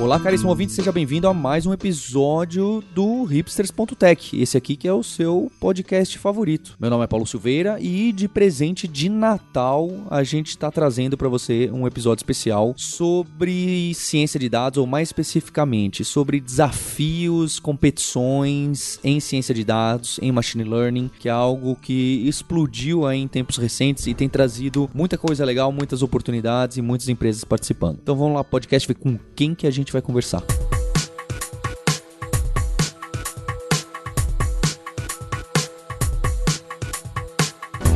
Olá, caríssimo ouvinte, seja bem-vindo a mais um episódio do Hipsters.tech. Esse aqui que é o seu podcast favorito. Meu nome é Paulo Silveira e de presente de Natal a gente está trazendo para você um episódio especial sobre ciência de dados, ou mais especificamente sobre desafios, competições em ciência de dados, em machine learning, que é algo que explodiu aí em tempos recentes e tem trazido muita coisa legal, muitas oportunidades e muitas empresas participando. Então vamos lá, podcast, ver com quem que a gente vai conversar.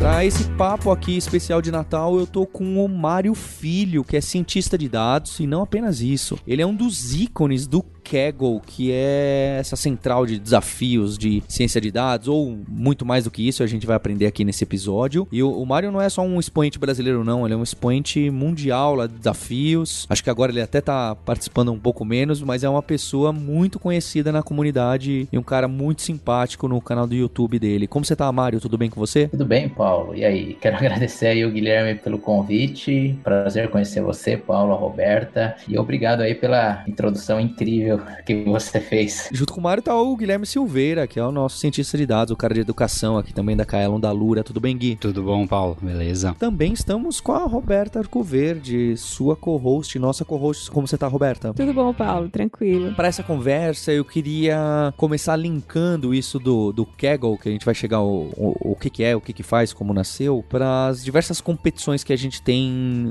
Para esse papo aqui especial de Natal, eu tô com o Mário Filho, que é cientista de dados, e não apenas isso. Ele é um dos ícones do Kaggle, que é essa central de desafios de ciência de dados, ou muito mais do que isso, a gente vai aprender aqui nesse episódio. E o, o Mário não é só um expoente brasileiro, não, ele é um expoente mundial lá de desafios. Acho que agora ele até tá participando um pouco menos, mas é uma pessoa muito conhecida na comunidade e um cara muito simpático no canal do YouTube dele. Como você tá, Mário? Tudo bem com você? Tudo bem, Paulo. E aí? Quero agradecer aí o Guilherme pelo convite. Prazer conhecer você, Paulo, a Roberta. E obrigado aí pela introdução incrível que você fez. Junto com o Mário tá o Guilherme Silveira, que é o nosso cientista de dados, o cara de educação aqui também da Kaelon da Lura. Tudo bem, Gui? Tudo bom, Paulo? Beleza. Também estamos com a Roberta Arcoverde, sua co-host, nossa co-host. Como você tá, Roberta? Tudo bom, Paulo? Tranquilo. Para essa conversa, eu queria começar linkando isso do, do Kaggle, que a gente vai chegar o, o, o que, que é, o que, que faz, como nasceu, para as diversas competições que a gente tem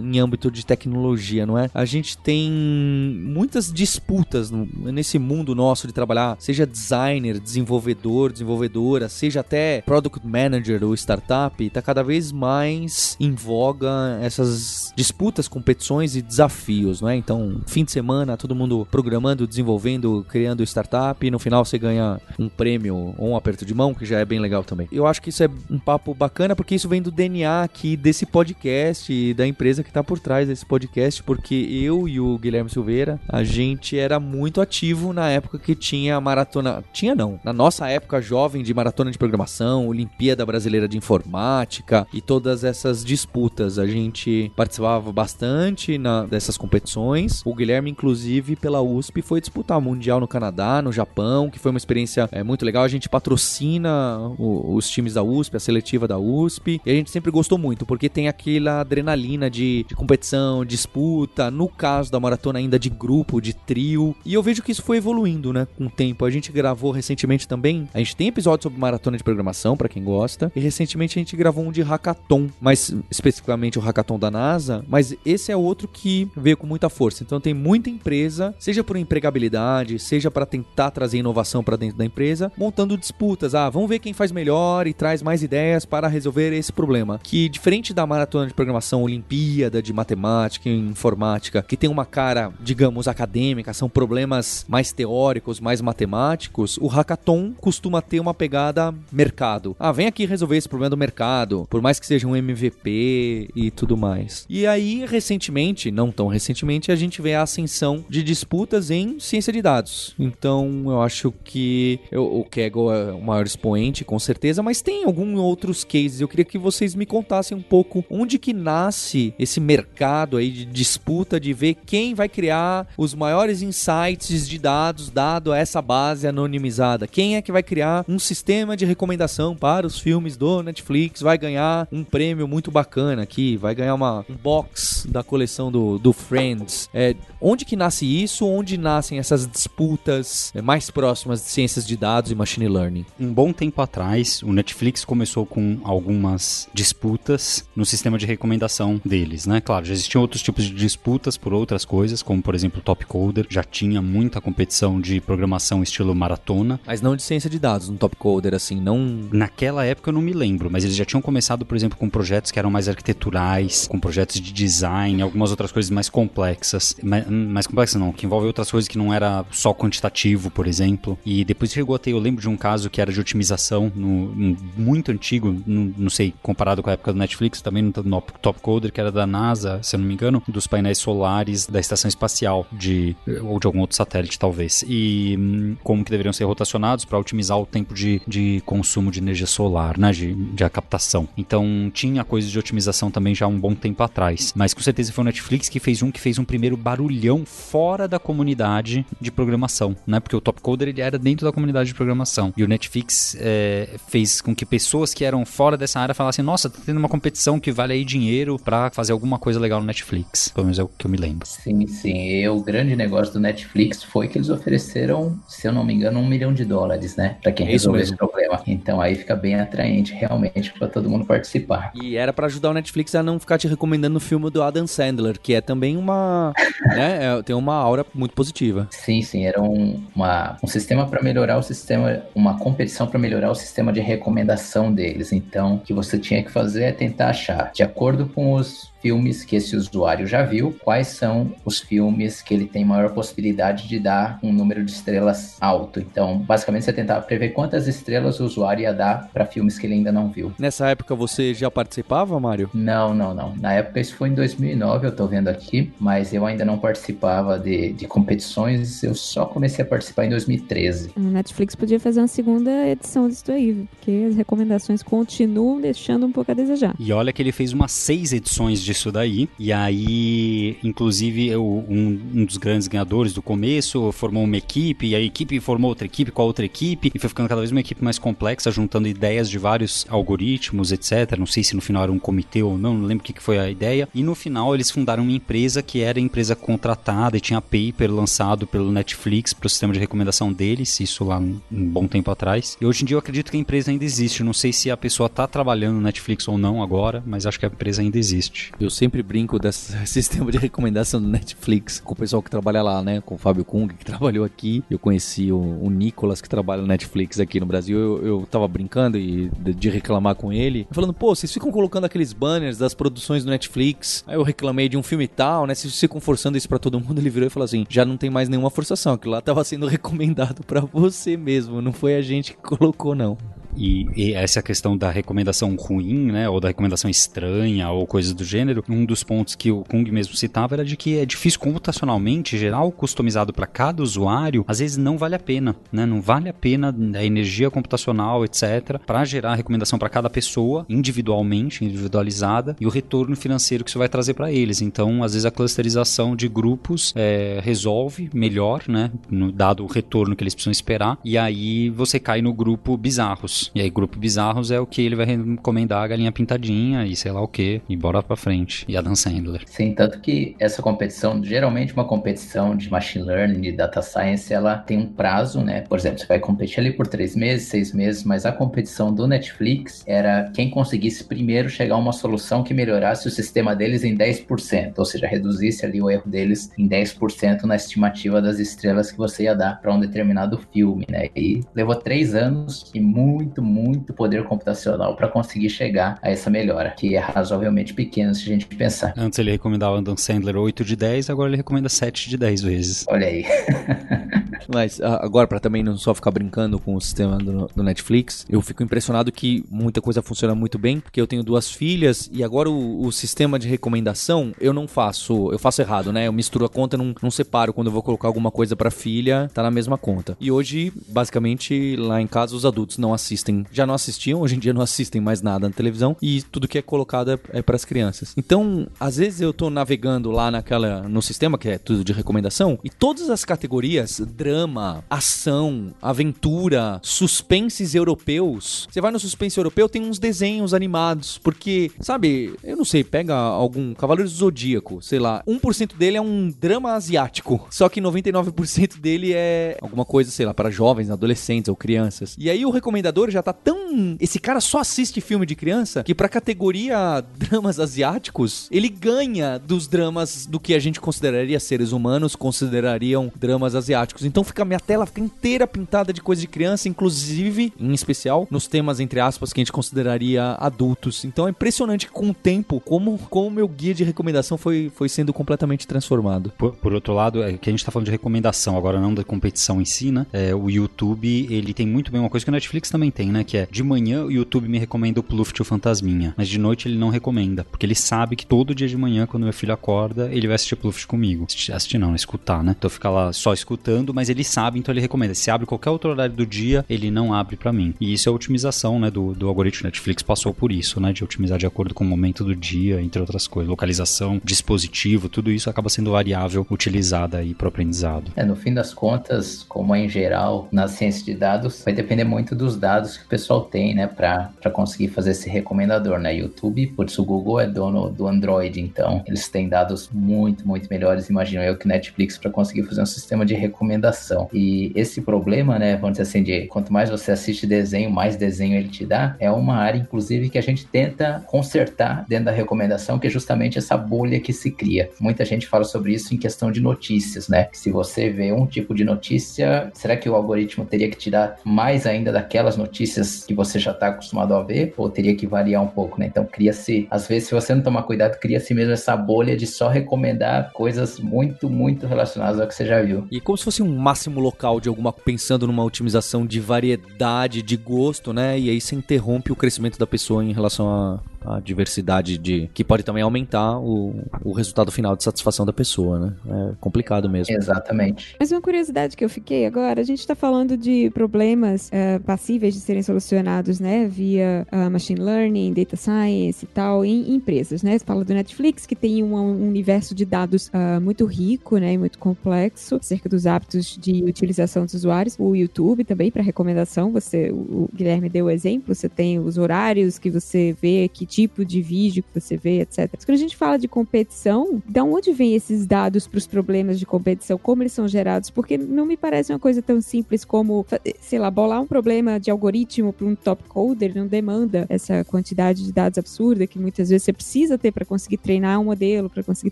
em âmbito de tecnologia, não é? A gente tem muitas disputas no, nesse mundo nosso de trabalhar, seja designer, desenvolvedor, desenvolvedora, seja até product manager ou startup, está cada vez mais em voga essas disputas, competições e desafios, não é? Então, fim de semana, todo mundo programando, desenvolvendo, criando startup e no final você ganha um prêmio ou um aperto de mão, que já é bem legal também. Eu acho que isso é um papo bacana porque isso vem do DNA aqui desse podcast e da empresa que está por trás desse podcast, porque eu e o Guilherme Silveira, a gente era muito ativo na época que tinha maratona. Tinha não. Na nossa época jovem de maratona de programação, Olimpíada Brasileira de Informática e todas essas disputas. A gente participava bastante na, dessas competições. O Guilherme, inclusive, pela USP, foi disputar o Mundial no Canadá, no Japão, que foi uma experiência é, muito legal. A gente patrocina o, os times da USP, a seletiva da USP. E a gente sempre gostou muito, porque tem aquela adrenalina de, de competição, disputa. No caso da maratona, ainda de grupo, de trio. E eu vejo que isso foi evoluindo, né, com o tempo. A gente gravou recentemente também, a gente tem episódio sobre maratona de programação, para quem gosta, e recentemente a gente gravou um de hackathon, mais especificamente o hackathon da NASA, mas esse é outro que veio com muita força. Então tem muita empresa, seja por empregabilidade, seja para tentar trazer inovação para dentro da empresa, montando disputas. Ah, vamos ver quem faz melhor e traz mais ideias para resolver esse problema. Que diferente da maratona de programação, Olimpíada de matemática e informática, que tem uma cara, digamos, acadêmica, são problemas mais teóricos, mais matemáticos, o hackathon costuma ter uma pegada mercado. Ah, vem aqui resolver esse problema do mercado, por mais que seja um MVP e tudo mais. E aí, recentemente, não tão recentemente, a gente vê a ascensão de disputas em ciência de dados. Então, eu acho que eu, o Kaggle é o maior expoente, com certeza, mas tem alguns outros cases. Eu queria que vocês me contassem um pouco onde que nasce esse mercado aí de disputa, de ver quem vai criar os maiores insights de dados dado a essa base anonimizada. Quem é que vai criar um sistema de recomendação para os filmes do Netflix? Vai ganhar um prêmio muito bacana aqui, vai ganhar uma, um box da coleção do, do Friends. É, onde que nasce isso? Onde nascem essas disputas é, mais próximas de ciências de dados e machine learning? Um bom tempo atrás, o Netflix começou com algumas disputas no sistema de recomendação deles, né? Claro, já existiam outros tipos de disputas por outras coisas, como por exemplo o Top Coder, já tinha muita competição de programação estilo maratona. Mas não de ciência de dados, no Top Coder, assim, não... Naquela época eu não me lembro, mas eles já tinham começado, por exemplo, com projetos que eram mais arquiteturais, com projetos de design, algumas outras coisas mais complexas. Mais, mais complexas não, que envolvem outras coisas que não era só quantitativo, por exemplo. E depois chegou a ter, eu lembro de um caso que era de otimização, no, muito antigo, no, não sei, comparado com a época do Netflix, também no, no Top Coder, que era da NASA, se eu não me engano, dos painéis solares da estação espacial de, ou de algum outro satélite, talvez. E hum, como que deveriam ser rotacionados para otimizar o tempo de, de consumo de energia solar, né? De, de a captação. Então tinha coisas de otimização também já há um bom tempo atrás. Mas com certeza foi o Netflix que fez um que fez um primeiro barulhão fora da comunidade de programação, né? Porque o Top Coder ele era dentro da comunidade de programação. E o Netflix é, fez com que pessoas que eram fora dessa área falassem: Nossa, tá tendo uma competição que vale aí dinheiro para fazer alguma coisa legal no Netflix. Pelo menos é o que eu me lembro. Sim, sim. E o grande negócio do Netflix foi que eles ofereceram, se eu não me engano, um milhão de dólares, né? Pra quem É resolver esse problema. Então aí fica bem atraente realmente pra todo mundo participar. E era pra ajudar o Netflix a não ficar te recomendando o filme do Adam Sandler, que é também uma. né, é- tem uma aura muito positiva. Sim, sim, era um, uma, um sistema para melhorar o sistema, uma competição para melhorar o sistema de recomendação deles. Então, o que você tinha que fazer é tentar achar, de acordo com os filmes que esse usuário já viu, quais são os filmes que ele tem maior possibilidade de dar um número de estrelas alto. Então, basicamente, você tentava prever quantas estrelas o usuário ia dar para filmes que ele ainda não viu. Nessa época você já participava, Mário? Não, não, não. Na época isso foi em 2009, eu tô vendo aqui, mas eu ainda não participava de, de competições, eu só comecei a participar em 2013. A Netflix podia fazer uma segunda edição disso aí, porque as recomendações continuam deixando um pouco a desejar. E olha que ele fez umas seis edições disso daí. E aí, inclusive, eu- um, um dos grandes ganhadores do começo formou uma equipe, e a equipe formou outra equipe com a outra equipe, e foi ficando cada vez uma equipe mais complexa, juntando ideias de vários algoritmos, etc. Não sei se no final era um comitê ou não, não lembro o que que foi a ideia. E no final eles fundaram uma empresa que era empresa contratada e tinha paper lançado pelo Netflix para o sistema de recomendação deles, isso lá um, um bom tempo atrás. E hoje em dia eu acredito que a empresa ainda existe. Não sei se a pessoa tá trabalhando no Netflix ou não agora, mas acho que a empresa ainda existe. Eu sempre brinco desse sistema de recomendação do Netflix com o pessoal que trabalha lá, né? Com o Fábio Kung, que trabalhou aqui. Eu conheci o, o Nicolas, que trabalha no Netflix aqui no Brasil. Eu, eu tava brincando e de, de reclamar com ele. Falando, pô, vocês ficam colocando aqueles banners das produções do Netflix. Aí eu reclamei de um filme tal, né? Vocês ficam forçando isso pra todo mundo. Ele virou e falou assim: já não tem mais nenhuma forçação. Aquilo lá tava sendo recomendado pra você mesmo. Não foi a gente que colocou, não. E, e essa questão da recomendação ruim, né, ou da recomendação estranha, ou coisas do gênero, um dos pontos que o Kung mesmo citava era de que é difícil computacionalmente gerar o customizado para cada usuário, às vezes não vale a pena, né, não vale a pena a energia computacional, etc, para gerar a recomendação para cada pessoa, individualmente, individualizada, e o retorno financeiro que isso vai trazer para eles. Então, às vezes a clusterização de grupos é, resolve melhor, né, dado o retorno que eles precisam esperar, e aí você cai no grupo bizarros. E aí, grupo bizarros é o que ele vai recomendar a galinha pintadinha e sei lá o que, e bora pra frente. E a Dan Sandler. Sim, tanto que essa competição, geralmente uma competição de machine learning, de data science, ela tem um prazo, né? Por exemplo, você vai competir ali por três meses, seis meses, mas a competição do Netflix era quem conseguisse primeiro chegar a uma solução que melhorasse o sistema deles em 10%, ou seja, reduzisse ali o erro deles em 10% na estimativa das estrelas que você ia dar para um determinado filme, né? E levou três anos e muito, muito poder computacional para conseguir chegar a essa melhora, que é razoavelmente pequena se a gente pensar. Antes ele recomendava a Dan Sandler 8 de 10, agora ele recomenda 7 de 10 vezes. Olha aí. Mas agora, pra também não só ficar brincando com o sistema do, do Netflix, eu fico impressionado que muita coisa funciona muito bem, porque eu tenho duas filhas e agora o, o sistema de recomendação eu não faço, eu faço errado, né? Eu misturo a conta, não, não separo quando eu vou colocar alguma coisa pra filha, tá na mesma conta. E hoje, basicamente, lá em casa os adultos não assistem, já não assistiam, hoje em dia não assistem mais nada na televisão e tudo que é colocado é, é para as crianças. Então, às vezes eu tô navegando lá naquela no sistema que é tudo de recomendação e todas as categorias drama, ação, aventura, suspenses europeus. Você vai no suspense europeu, tem uns desenhos animados, porque, sabe, eu não sei, pega algum Cavaleiro do Zodíaco, sei lá, 1% dele é um drama asiático, só que 99% dele é alguma coisa, sei lá, para jovens, adolescentes ou crianças. E aí o recomendador já tá tão, esse cara só assiste filme de criança que pra categoria dramas asiáticos, ele ganha dos dramas do que a gente consideraria seres humanos considerariam dramas asiáticos. Então fica minha tela fica inteira pintada de coisa de criança, inclusive, em especial, nos temas entre aspas que a gente consideraria adultos. Então é impressionante com o tempo como o meu guia de recomendação foi foi sendo completamente transformado. Por, por outro lado, é que a gente tá falando de recomendação, agora não da competição em si, né? É, o YouTube, ele tem muito bem uma coisa que o Netflix também tem, né? Que é de manhã o YouTube me recomenda o Pluft o Fantasminha, mas de noite ele não recomenda, porque ele sabe que todo dia de manhã, quando meu filho acorda, ele vai assistir Pluft comigo. Assistir, não, escutar, né? Então fica lá só escutando, mas ele sabe, então ele recomenda. Se abre qualquer outro horário do dia, ele não abre para mim. E isso é a otimização, né? Do, do algoritmo Netflix passou por isso, né? De otimizar de acordo com o momento do dia, entre outras coisas. Localização, dispositivo, tudo isso acaba sendo variável utilizada aí para aprendizado. É, no fim das contas, como é em geral na ciência de dados, vai depender muito dos dados que o pessoal tem, né, para conseguir fazer esse recomendador, né? YouTube, por isso o Google é dono do Android, então eles têm dados muito, muito melhores, imagino eu, que Netflix para conseguir fazer um sistema de recomendação. E esse problema, né, vamos dizer assim, de quanto mais você assiste desenho, mais desenho ele te dá, é uma área, inclusive, que a gente tenta consertar dentro da recomendação, que é justamente essa bolha que se cria. Muita gente fala sobre isso em questão de notícias, né? Se você vê um tipo de notícia, será que o algoritmo teria que tirar mais ainda daquelas notícias que você já está acostumado a ver? Ou teria que variar um pouco, né? Então cria-se, às vezes, se você não tomar cuidado, cria-se mesmo essa bolha de só recomendar coisas muito, muito relacionadas ao que você já viu. E como se fosse um máximo local de alguma pensando numa otimização de variedade, de gosto, né? E aí você interrompe o crescimento da pessoa em relação a, a diversidade de. que pode também aumentar o, o resultado final de satisfação da pessoa, né? É complicado mesmo. Exatamente. Mas uma curiosidade que eu fiquei agora, a gente está falando de problemas uh, passíveis de serem solucionados, né? Via uh, machine learning, data science e tal, em empresas, né? Você fala do Netflix, que tem um, um universo de dados uh, muito rico, né? E muito complexo, acerca dos hábitos de utilização dos usuários. O YouTube também, para recomendação, você, o Guilherme deu o exemplo, você tem os horários que você vê, que tipo de vídeo que você vê, etc. Mas quando a gente fala de competição, de onde vem esses dados para os problemas de competição? Como eles são gerados? Porque não me parece uma coisa tão simples como, sei lá, bolar um problema de algoritmo para um top coder não demanda essa quantidade de dados absurda que muitas vezes você precisa ter para conseguir treinar um modelo, para conseguir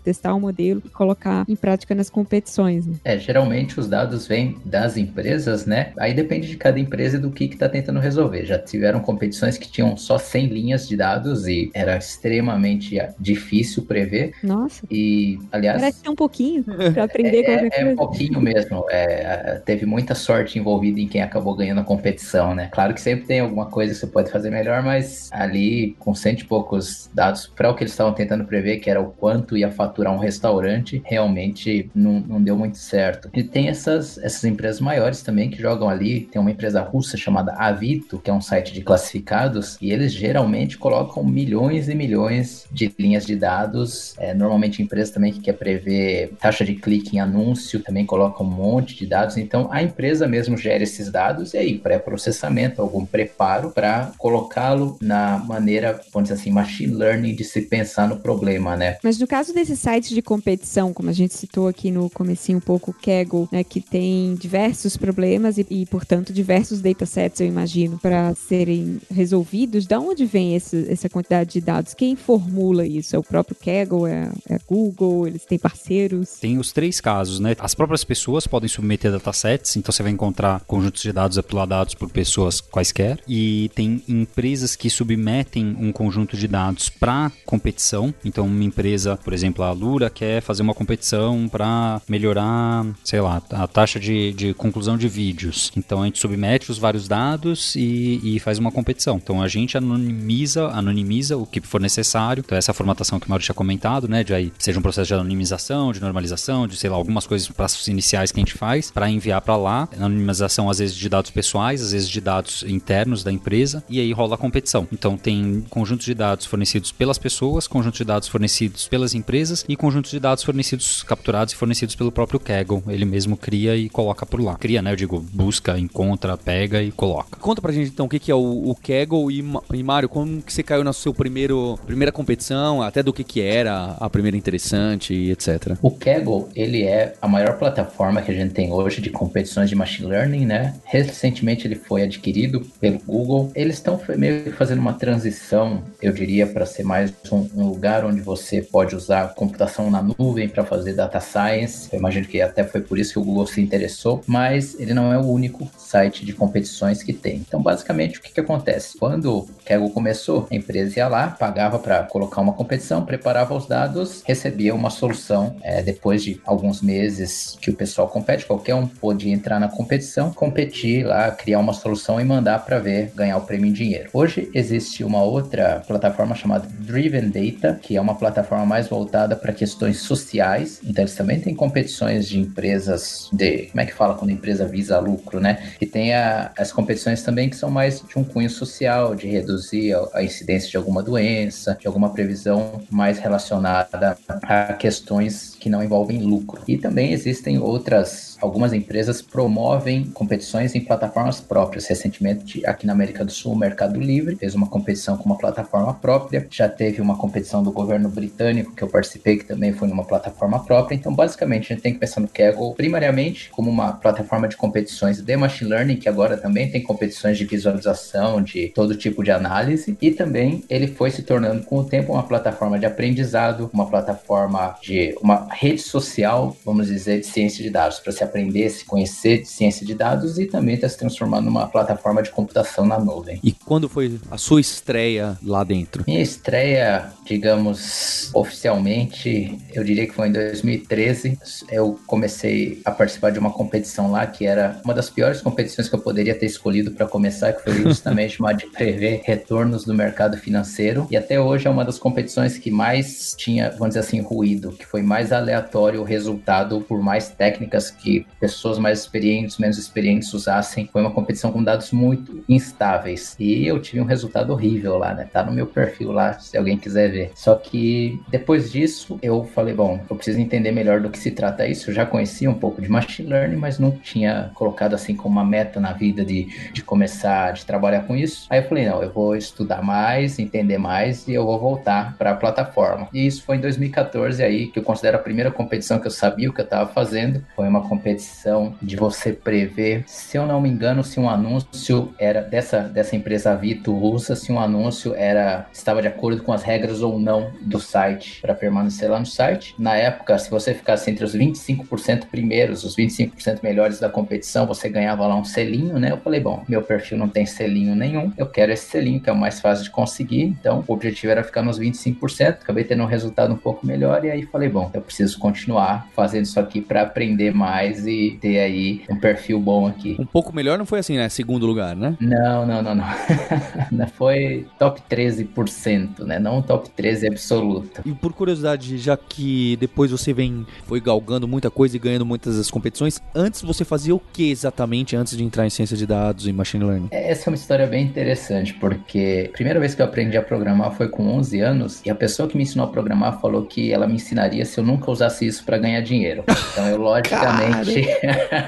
testar um modelo e colocar em prática nas competições. Né? É, geralmente os dados vêm das empresas, né? Aí depende de cada empresa e do que está tentando resolver. Já tiveram competições que tinham só 100 linhas de dados e era extremamente difícil prever. Nossa. E, aliás. Parece um pouquinho para aprender é, é. É um pouquinho mesmo. É, teve muita sorte envolvida em quem acabou ganhando a competição, né? Claro que sempre tem alguma coisa que você pode fazer melhor, mas ali, com cento e poucos dados para o que eles estavam tentando prever, que era o quanto ia faturar um restaurante, realmente não, não deu muito certo. E tem essas, essas empresas maiores também que jogam ali. Tem uma empresa russa chamada Avito, que é um site de classificados, e eles geralmente colocam milhões e milhões de linhas de dados. É, normalmente empresa também que quer prever taxa de clique em anúncio também coloca um monte de dados. Então a empresa mesmo gera esses dados e aí pré-processamento, algum preparo para colocá-lo na maneira, vamos dizer assim, machine learning de se pensar no problema, né? Mas no caso desses sites de competição, como a gente citou aqui no comecinho um pouco o Kaggle, né, que tem diversos problemas e, e portanto diversos datasets, eu imagino, para serem resolvidos. Da onde vem esse, essa quantidade de dados? Quem formula isso? É o próprio Kaggle? É, é Google? Eles têm parceiros? Tem os três casos, né? As próprias pessoas podem submeter datasets, então você vai encontrar conjuntos de dados uploadados por pessoas quaisquer. E tem empresas que submetem um conjunto de dados para competição. Então, uma empresa, por exemplo, a Lura, quer fazer uma competição para melhorar, sei lá, a taxa de, de conclusão de vídeos. Então, a gente submete os vários dados e, e faz uma competição. Então, a gente anonimiza, anonimiza o que for necessário. Então, essa formatação que o Mauro tinha comentado, né? De aí, seja um processo de anonimização, de normalização, de sei lá, algumas coisas, passos iniciais que a gente faz para enviar para lá. Anonimização, às vezes, de dados pessoais, às vezes de dados internos da empresa. E aí rola a competição. Então, tem conjuntos de dados fornecidos pelas pessoas, conjuntos de dados fornecidos pelas empresas e conjuntos de dados fornecidos, capturados e fornecidos pelo próprio Kaggle. Ele mesmo cria e coloca por lá. Cria, né? Eu digo, busca, encontra, pega e coloca. Conta pra gente então o que, é o, Kaggle e, e Mário, como que você caiu nas seu primeiro primeira competição, até do que que era a primeira interessante e etc. O Kaggle, ele é a maior plataforma que a gente tem hoje de competições de machine learning, né? Recentemente ele foi adquirido pelo Google. Eles estão meio que fazendo uma transição, eu diria, para ser mais um, um, lugar onde você pode usar computação na nuvem para fazer data science. Eu imagino que até foi por isso que o Google se interessou, mas ele não é o único site de competições que tem. Então, basicamente, o que, que acontece? Quando o Kaggle começou, a empresa ia lá, pagava para colocar uma competição, preparava os dados, recebia uma solução. É, depois de alguns meses que o pessoal compete, qualquer um podia entrar na competição, competir lá, criar uma solução e mandar para ver, ganhar o prêmio em dinheiro. Hoje existe uma outra plataforma chamada Driven Data, que é uma plataforma mais voltada para questões sociais. Então, eles também têm competições de empresas de. Como é que fala quando a empresa visa lucro, né? E tem a, as competições também que são mais de um cunho social, de reduzir a, a incidência de alguma doença, de alguma previsão mais relacionada a questões que não envolvem lucro. E também existem outras, algumas empresas promovem competições em plataformas próprias. Recentemente, aqui na América do Sul, o Mercado Livre fez uma competição com uma plataforma própria. Já teve uma competição do governo britânico que eu participei, que também foi numa plataforma própria. Então, basicamente, a gente tem que pensar no Kaggle primariamente como uma plataforma de competições de machine learning, que agora também tem competições de visualização, de todo tipo de análise, e também ele foi se tornando com o tempo uma plataforma de aprendizado, uma plataforma de uma rede social, vamos dizer, de ciência de dados, para se aprender, se conhecer de ciência de dados e também está se transformando numa plataforma de computação na nuvem. E quando foi a sua estreia lá dentro? Minha estreia, digamos, oficialmente, eu diria que foi em 2013. Eu comecei a participar de uma competição lá que era uma das piores competições que eu poderia ter escolhido para começar, que foi justamente uma de prever retornos do mercado financeiro. E até hoje é uma das competições que mais tinha, vamos dizer assim, ruído, que foi mais aleatório o resultado por mais técnicas que pessoas mais experientes, menos experientes usassem. Foi uma competição com dados muito instáveis. E eu tive um resultado horrível lá, né? Tá no meu perfil lá, se alguém quiser ver. Só que depois disso, eu falei, bom, eu preciso entender melhor do que se trata isso. Eu já conhecia um pouco de machine learning, mas não tinha colocado assim como uma meta na vida de, de começar, de trabalhar com isso. Aí eu falei, não, eu vou estudar mais, entender mais e eu vou voltar para a plataforma. E isso foi em 2014 aí que eu considero a primeira competição que eu sabia o que eu estava fazendo. Foi uma competição de você prever, se eu não me engano, se um anúncio era dessa, dessa empresa Vito usa, se um anúncio era estava de acordo com as regras ou não do site para permanecer lá no site. Na época, se você ficasse entre os 25% primeiros, os 25% melhores da competição, você ganhava lá um selinho, né? Eu falei, bom, meu perfil não tem selinho nenhum, eu quero esse selinho que é o mais fácil de conseguir. Então, o objetivo era ficar nos 25%. Acabei tendo um resultado um pouco melhor e aí falei, bom, eu preciso continuar fazendo isso aqui para aprender mais e ter aí um perfil bom aqui. Um pouco melhor não foi assim, né? Segundo lugar, né? Não, não, não, não. foi top 13%, né? Não top 13 absoluto. E por curiosidade, já que depois você vem foi galgando muita coisa e ganhando muitas das competições, antes você fazia o que exatamente antes de entrar em ciência de dados e machine learning? Essa é uma história bem interessante, porque a primeira vez que eu aprendi a programar foi com 11 anos e a pessoa que me ensinou a programar falou que ela me ensinaria se eu nunca usasse isso para ganhar dinheiro. Então eu logicamente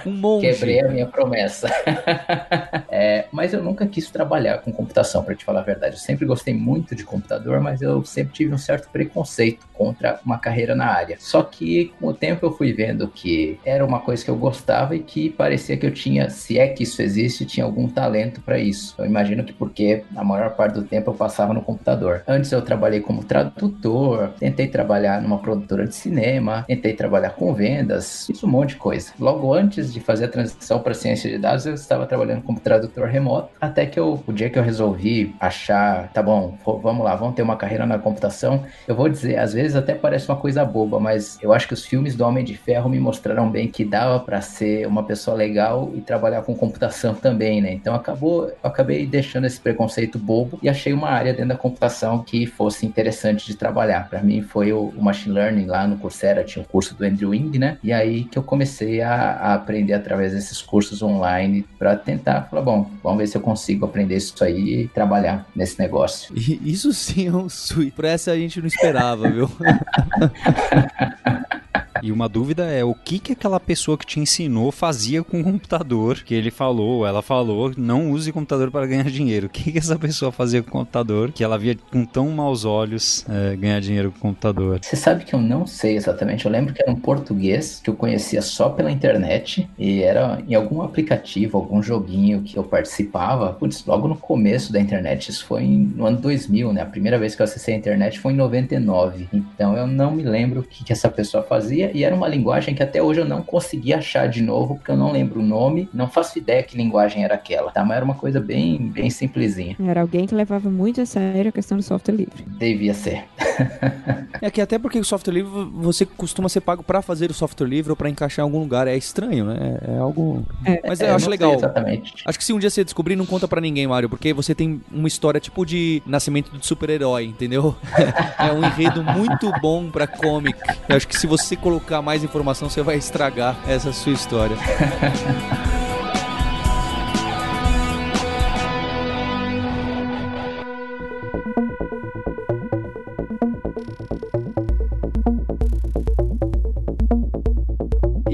um quebrei a minha promessa. é, mas eu nunca quis trabalhar com computação, para te falar a verdade. Eu sempre gostei muito de computador, mas eu sempre tive um certo preconceito contra uma carreira na área. Só que com o tempo eu fui vendo que era uma coisa que eu gostava e que parecia que eu tinha, se é que isso existe, tinha algum talento para isso. Eu imagino que porque a maior parte do tempo eu passava no computador. Antes eu trabalhei como tradutor, tentei trabalhar numa produtora de cinema, tentei trabalhar com vendas, fiz um monte de coisa. Logo antes de fazer a transição para ciência de dados, eu estava trabalhando como tradutor remoto, até que eu, o dia que eu resolvi achar, tá bom, vamos lá, vamos ter uma carreira na computação, eu vou dizer, às vezes até parece uma coisa boba, mas eu acho que os filmes do Homem de Ferro me mostraram bem que dava para ser uma pessoa legal e trabalhar com computação também, né? Então acabou, eu acabei deixando esse preconceito bobo e achei uma área dentro da computação que fosse interessante de trabalhar. Para mim foi o, o, machine learning lá no Coursera, tinha o um curso do Andrew Ng, né? E aí que eu comecei a, a aprender através desses cursos online para tentar falar, bom, vamos ver se eu consigo aprender isso aí e trabalhar nesse negócio. Isso sim é um suíte. Por essa a gente não esperava, viu? E uma dúvida é o que que aquela pessoa que te ensinou fazia com o computador, que ele falou, ela falou, não use computador para ganhar dinheiro. O que que essa pessoa fazia com o computador que ela via com tão maus olhos é, ganhar dinheiro com o computador? Você sabe que eu não sei exatamente. Eu lembro que era um português que eu conhecia só pela internet e era em algum aplicativo, algum joguinho que eu participava. Putz, logo no começo da internet. Isso foi no ano 2000, né? A primeira vez que eu acessei a internet foi em 99. Então eu não me lembro o que, que essa pessoa fazia e era uma linguagem que até hoje eu não consegui achar de novo, porque eu não lembro o nome, não faço ideia que linguagem era aquela, tá? Mas era uma coisa bem, bem simplesinha. Era alguém que levava muito a sério a questão do software livre. Devia ser. É que até porque o software livre você costuma ser pago pra fazer o software livre ou pra encaixar em algum lugar. É estranho, né? É algo. Mas eu É, acho não sei legal. Exatamente. Acho que se um dia você descobrir, não conta pra ninguém, Mario, porque você tem uma história tipo de nascimento de super-herói, entendeu? é um enredo muito bom pra comic. Eu acho que se você colocar mais informação, você vai estragar essa sua história.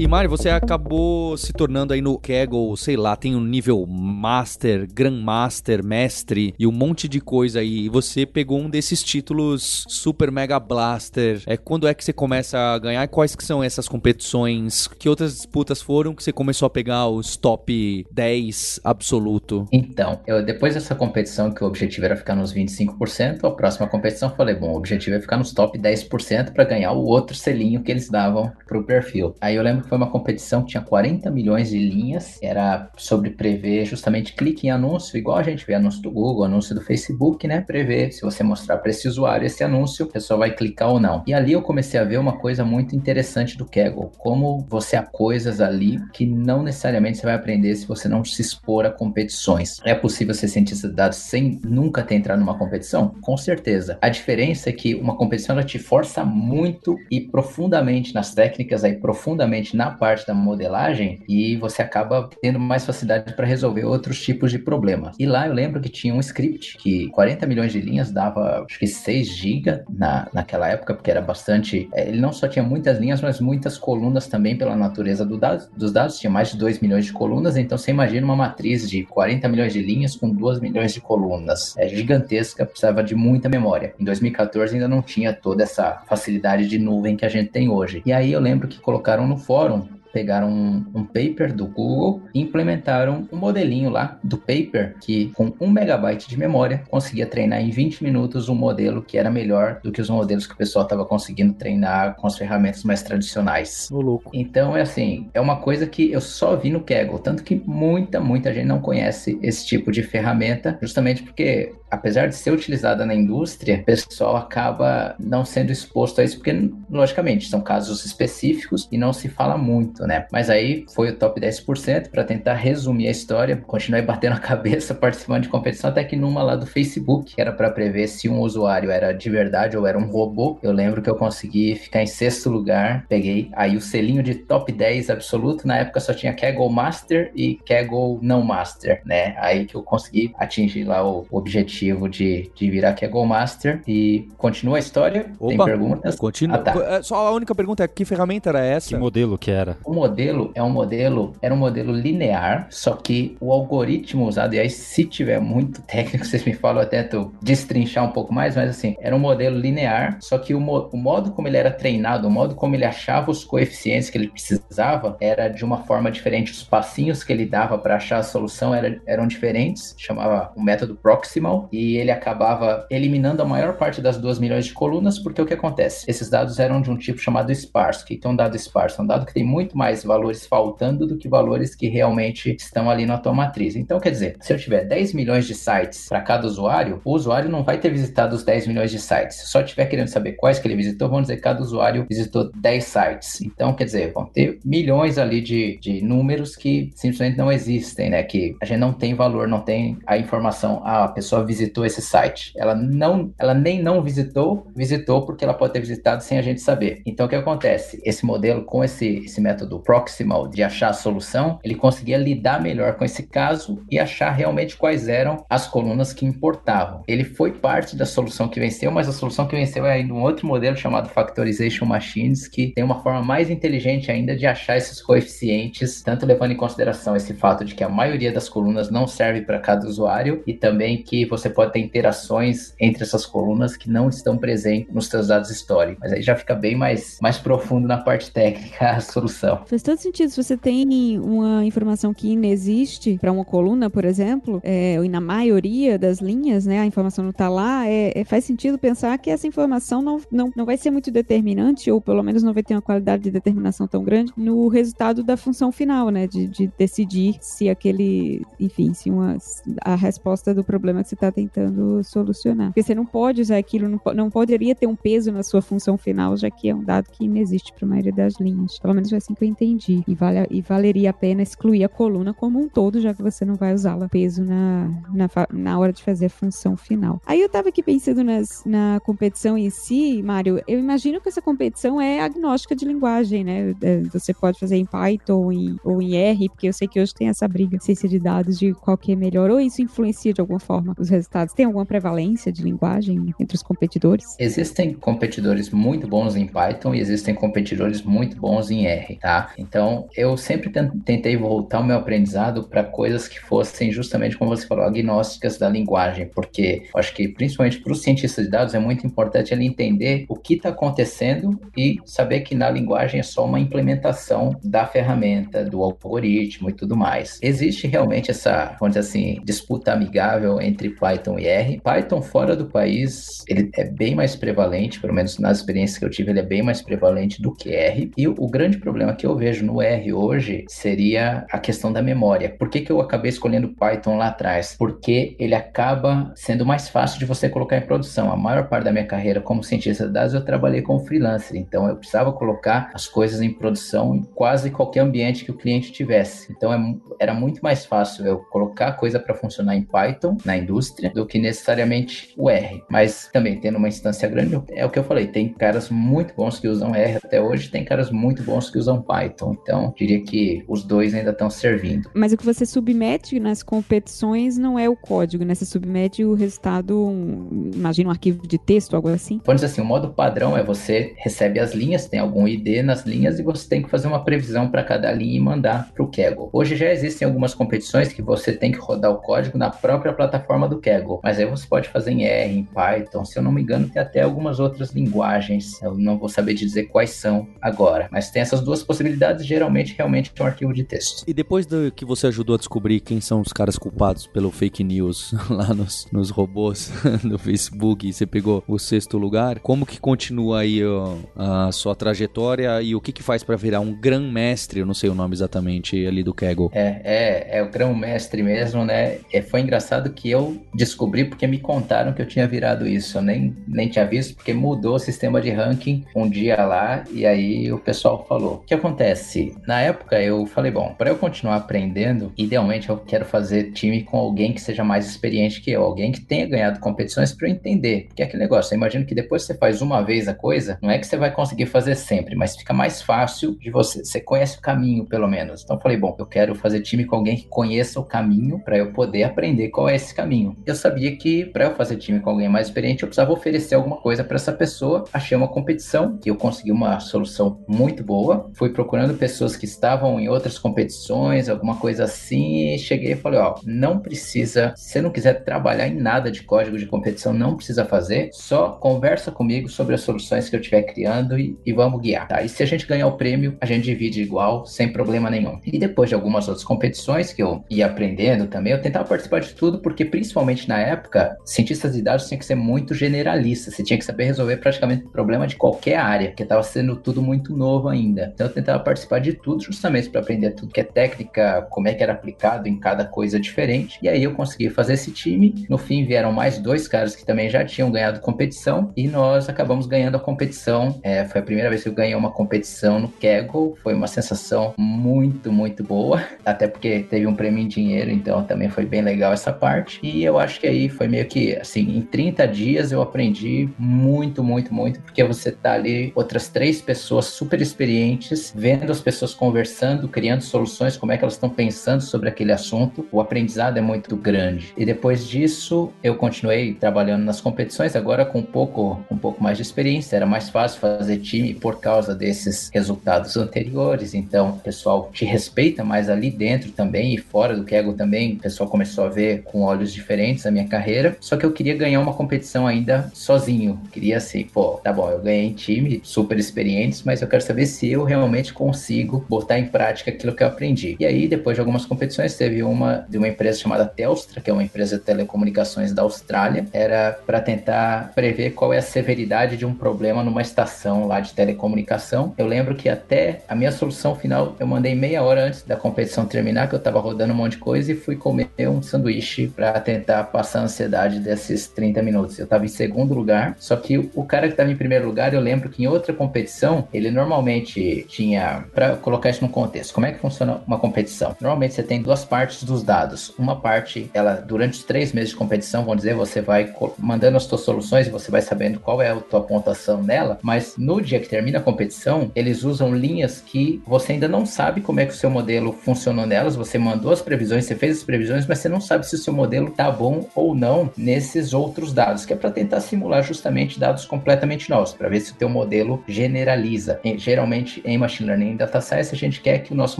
E Mário, você acabou se tornando aí no Kaggle, sei lá, tem um nível Master, Grandmaster, Mestre e um monte de coisa aí. E você pegou um desses títulos Super Mega Blaster. É, quando é que você começa a ganhar? Quais que são essas competições? Que outras disputas foram que você começou a pegar os top 10 absoluto? Então, eu, depois dessa competição que o objetivo era ficar nos 25%, a próxima competição falei, bom, o objetivo é ficar nos top 10% para ganhar o outro selinho que eles davam pro perfil. Aí eu lembro que foi uma competição que tinha 40 milhões de linhas, era sobre prever justamente clique em anúncio, igual a gente vê anúncio do Google, anúncio do Facebook, né? Prever se você mostrar para esse usuário esse anúncio, a pessoa vai clicar ou não. E ali eu comecei a ver uma coisa muito interessante do Kaggle, como você há coisas ali que não necessariamente você vai aprender se você não se expor a competições. É possível ser cientista de dados sem nunca ter entrado numa competição? Com certeza. A diferença é que uma competição ela te força muito e profundamente nas técnicas, aí profundamente na parte da modelagem e você acaba tendo mais facilidade para resolver outros tipos de problemas. E lá eu lembro que tinha um script que 40 milhões de linhas dava acho que 6 GB na, naquela época, porque era bastante. é, Ele não só tinha muitas linhas, mas muitas colunas também pela natureza do dos dados. Tinha mais de 2 milhões de colunas, então você imagina uma matriz de 40 milhões de linhas com 2 milhões de colunas. É gigantesca, precisava de muita memória. Em 2014 ainda não tinha toda essa facilidade de nuvem que a gente tem hoje. E aí eu lembro que colocaram no fórum pegaram um, um paper do Google e implementaram um modelinho lá do paper que com 1 megabyte de memória conseguia treinar em 20 minutos um modelo que era melhor do que os modelos que o pessoal estava conseguindo treinar com as ferramentas mais tradicionais. Ô, louco. Então é assim, é uma coisa que eu só vi no Kaggle, tanto que muita, muita gente não conhece esse tipo de ferramenta, justamente porque apesar de ser utilizada na indústria, o pessoal acaba não sendo exposto a isso, porque logicamente são casos específicos e não se fala muito, né? Mas aí foi o top 10% para tentar resumir a história, continuei batendo a cabeça participando de competição até que numa lá do Facebook, que era para prever se um usuário era de verdade ou era um robô. Eu lembro que eu consegui ficar em sexto lugar, peguei aí o selinho de top 10 absoluto. Na época só tinha Kaggle Master e Kaggle não Master, né? Aí que eu consegui atingir lá o objetivo de, de virar Kaggle Master e continua a história. Tem Opa, perguntas? Continua. Ah, tá. É, Só a única pergunta é que ferramenta era Que essa? modelo que era? O modelo é um modelo, era um modelo linear, só que o algoritmo usado, e aí se tiver muito técnico, vocês me falam, eu tento destrinchar um pouco mais, mas assim, era um modelo linear, só que o, mo- o modo como ele era treinado, o modo como ele achava os coeficientes que ele precisava, era de uma forma diferente. Os passinhos que ele dava para achar a solução era- eram diferentes, chamava o método proximal, e ele acabava eliminando a maior parte das 2 milhões de colunas, porque o que acontece? Esses dados eram de um tipo chamado sparse. Que um dado sparse? É um dado que tem muito mais valores faltando do que valores que realmente estão ali na tua matriz. Então, quer dizer, se eu tiver 10 milhões de sites para cada usuário, o usuário não vai ter visitado os 10 milhões de sites. Se só estiver querendo saber quais que ele visitou, vamos dizer que cada usuário visitou 10 sites. Então, quer dizer, vão ter milhões ali de, de números que simplesmente não existem, né? Que a gente não tem valor, não tem a informação. Ah, a pessoa visitou visitou esse site. Ela não, ela nem não visitou, visitou porque ela pode ter visitado sem a gente saber. Então o que acontece? Esse modelo com esse, esse método proximal de achar a solução, ele conseguia lidar melhor com esse caso e achar realmente quais eram as colunas que importavam. Ele foi parte da solução que venceu, mas a solução que venceu é ainda um outro modelo chamado Factorization Machines, que tem uma forma mais inteligente ainda de achar esses coeficientes, tanto levando em consideração esse fato de que a maioria das colunas não serve para cada usuário e também que você pode ter interações entre essas colunas que não estão presentes nos seus dados históricos. Mas aí já fica bem mais, mais profundo na parte técnica a solução. Faz todo sentido. Se você tem uma informação que inexiste para uma coluna, por exemplo, é, e na maioria das linhas, né, a informação não está lá, é, é, faz sentido pensar que essa informação não, não, não vai ser muito determinante, ou pelo menos não vai ter uma qualidade de determinação tão grande no resultado da função final, né, de, de decidir se aquele, enfim, se uma, a resposta do problema que você está tentando solucionar. Porque você não pode usar aquilo, não, não poderia ter um peso na sua função final, já que é um dado que inexiste para a maioria das linhas. Pelo menos foi assim que eu entendi. E, vale, e valeria a pena excluir a coluna como um todo, já que você não vai usá-la peso na, na, na hora de fazer a função final. Aí eu estava aqui pensando nas, na competição em si, Mário, eu imagino que essa competição é agnóstica de linguagem, né? É, você pode fazer em Python ou em, ou em R, porque eu sei que hoje tem essa briga ciência de dados de qual que é melhor, ou isso influencia de alguma forma os resultados? Tem alguma prevalência de linguagem entre os competidores? Existem competidores muito bons em Python e existem competidores muito bons em R, tá? Então, eu sempre tentei voltar o meu aprendizado para coisas que fossem justamente, como você falou, agnósticas da linguagem, porque acho que principalmente para o cientista de dados é muito importante ele entender o que está acontecendo e saber que na linguagem é só uma implementação da ferramenta, do algoritmo e tudo mais. Existe realmente essa, vamos dizer assim, disputa amigável entre Python e R. Python fora do país, ele é bem mais prevalente, pelo menos nas experiências que eu tive, ele é bem mais prevalente do que R. E o grande problema que eu vejo no R hoje seria a questão da memória. Por que, que eu acabei escolhendo Python lá atrás? Porque ele acaba sendo mais fácil de você colocar em produção. A maior parte da minha carreira como cientista de dados eu trabalhei como freelancer, então eu precisava colocar as coisas em produção em quase qualquer ambiente que o cliente tivesse. Então é, era muito mais fácil eu colocar a coisa para funcionar em Python na indústria do que necessariamente o R. Mas também tendo uma instância grande, é o que eu falei, tem caras muito bons que usam R até hoje, tem caras muito bons que usam Python. Então, diria que os dois ainda estão servindo. Mas o que você submete nas competições não é o código, né? Você submete o resultado, um, imagina um arquivo de texto, algo assim? Vamos dizer assim, o modo padrão é você recebe as linhas, tem algum ID nas linhas e você tem que fazer uma previsão para cada linha e mandar para o Kaggle. Hoje já existem algumas competições que você tem que rodar o código na própria plataforma do Kaggle, mas aí você pode fazer em R, em Python, se eu não me engano, tem até algumas outras linguagens. Eu não vou saber dizer quais são agora, mas tem essas duas possibilidades, geralmente realmente é um arquivo de texto. E depois do que você ajudou a descobrir quem são os caras culpados pelo fake news lá nos, nos robôs do Facebook e você pegou o sexto lugar, como que continua aí ó, a sua trajetória e o que que faz para virar um grão-mestre, eu não sei o nome exatamente ali do Kaggle? É, é, é o grão-mestre mesmo, né? É, foi engraçado que eu descobri porque me contaram que eu tinha virado isso, eu nem, nem tinha visto porque mudou o sistema de ranking um dia lá e aí o pessoal falou. O que acontece? Na época eu falei, bom, para eu continuar aprendendo, idealmente eu quero fazer time com alguém que seja mais experiente que eu, alguém que tenha ganhado competições para eu entender. Que é aquele negócio, eu imagino que depois você faz uma vez a coisa, não é que você vai conseguir fazer sempre, mas fica mais fácil de você, você conhece o caminho pelo menos. Então eu falei, bom, eu quero fazer time com alguém que conheça o caminho para eu poder aprender qual é esse caminho. Sabia que para eu fazer time com alguém mais experiente, eu precisava oferecer alguma coisa para essa pessoa. Achei uma competição que eu consegui uma solução muito boa. Fui procurando pessoas que estavam em outras competições, alguma coisa assim, e cheguei e falei, ó, não precisa, se você não quiser trabalhar em nada de código de competição, não precisa fazer, só conversa comigo sobre as soluções que eu estiver criando e, e vamos guiar, tá? E se a gente ganhar o prêmio, a gente divide igual, sem problema nenhum. E depois de algumas outras competições que eu ia aprendendo também, eu tentava participar de tudo, porque principalmente na época, cientistas de dados tinham que ser muito generalistas, você tinha que saber resolver praticamente problema de qualquer área, porque estava sendo tudo muito novo ainda. Então eu tentava participar de tudo justamente para aprender tudo que é técnica, como é que era aplicado em cada coisa diferente. E aí eu consegui fazer esse time. No fim vieram mais dois caras que também já tinham ganhado competição e nós acabamos ganhando a competição. É, foi a primeira vez que eu ganhei uma competição no Kaggle. Foi uma sensação muito, muito boa. Até porque teve um prêmio em dinheiro, então também foi bem legal essa parte. E eu acho que aí foi meio que, assim, em 30 dias eu aprendi muito, muito, muito, porque você tá ali, outras três pessoas super experientes, vendo as pessoas conversando, criando soluções, como é que elas estão pensando sobre aquele assunto. O aprendizado é muito grande. E depois disso, eu continuei trabalhando nas competições, agora com um pouco, um pouco mais de experiência. Era mais fácil fazer time por causa desses resultados anteriores. Então, o pessoal te respeita mais ali dentro também e fora do Kegel também. O pessoal começou a ver com olhos diferentes a minha carreira. Só que eu queria ganhar uma competição ainda sozinho. Queria assim, pô, tá bom, eu ganhei em time, super experientes, mas eu quero saber se eu realmente consigo botar em prática aquilo que eu aprendi. E aí, depois de algumas competições, teve uma de uma empresa chamada Telstra, que é uma empresa de telecomunicações da Austrália. Era para tentar prever qual é a severidade de um problema numa estação lá de telecomunicação. Eu lembro que até a minha solução final eu mandei meia hora antes da competição terminar, que eu tava rodando um monte de coisa e fui comer um sanduíche para tentar passar a ansiedade desses 30 minutos. Eu tava em segundo lugar, só que o cara que tava em primeiro lugar, eu lembro que em outra competição, ele normalmente tinha, para colocar isso no contexto, como é que funciona uma competição? Normalmente você tem duas partes dos dados. Uma parte, ela durante os três meses de competição, vamos dizer, você vai mandando as suas soluções e você vai sabendo qual é a tua pontuação nela, mas no dia que termina a competição, eles usam linhas que você ainda não sabe como é que o seu modelo funcionou nelas, você mandou as previsões, você fez as previsões, mas você não sabe se o seu modelo tá bom ou não nesses outros dados, que é para tentar simular justamente dados completamente novos, para ver se o teu modelo generaliza. E, geralmente em machine learning e data science a gente quer que o nosso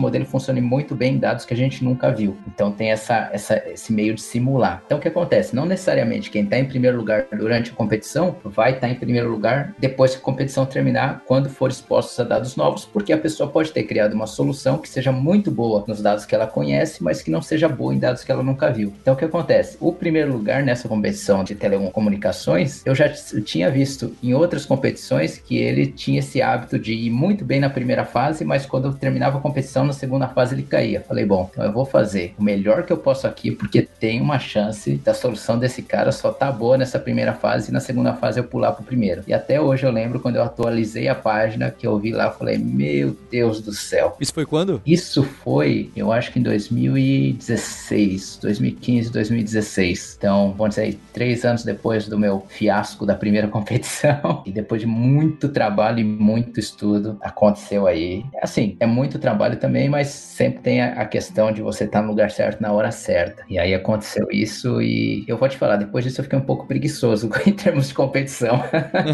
modelo funcione muito bem em dados que a gente nunca viu. Então tem essa, essa esse meio de simular. Então o que acontece? Não necessariamente quem está em primeiro lugar durante a competição vai estar tá em primeiro lugar depois que a competição terminar, quando for expostos a dados novos, porque a pessoa pode ter criado uma solução que seja muito boa nos dados que ela conhece, mas que não seja boa em dados que ela nunca viu. Então o que acontece? O primeiro lugar nessa competição de telecomunicações, eu já tinha visto em outras competições que ele tinha esse hábito de ir muito bem na primeira fase, mas quando eu terminava a competição, na segunda fase ele caía. Falei, bom, então eu vou fazer o melhor que eu posso aqui, porque tem uma chance da solução desse cara só tá boa nessa primeira fase e na segunda fase eu pular pro primeiro. E até hoje eu lembro quando eu atualizei a página que eu vi lá, falei, meu Deus do céu. Isso foi quando? Isso foi, eu acho que em 2016, 2015, 2016. Então, vamos dizer, três anos depois do meu fiasco da primeira competição, e depois de muito trabalho e muito estudo, aconteceu aí. Assim, é muito trabalho também, mas sempre tem a, questão de você estar tá no lugar certo na hora certa. E aí aconteceu isso e eu vou te falar, depois disso eu fiquei um pouco preguiçoso em termos de competição.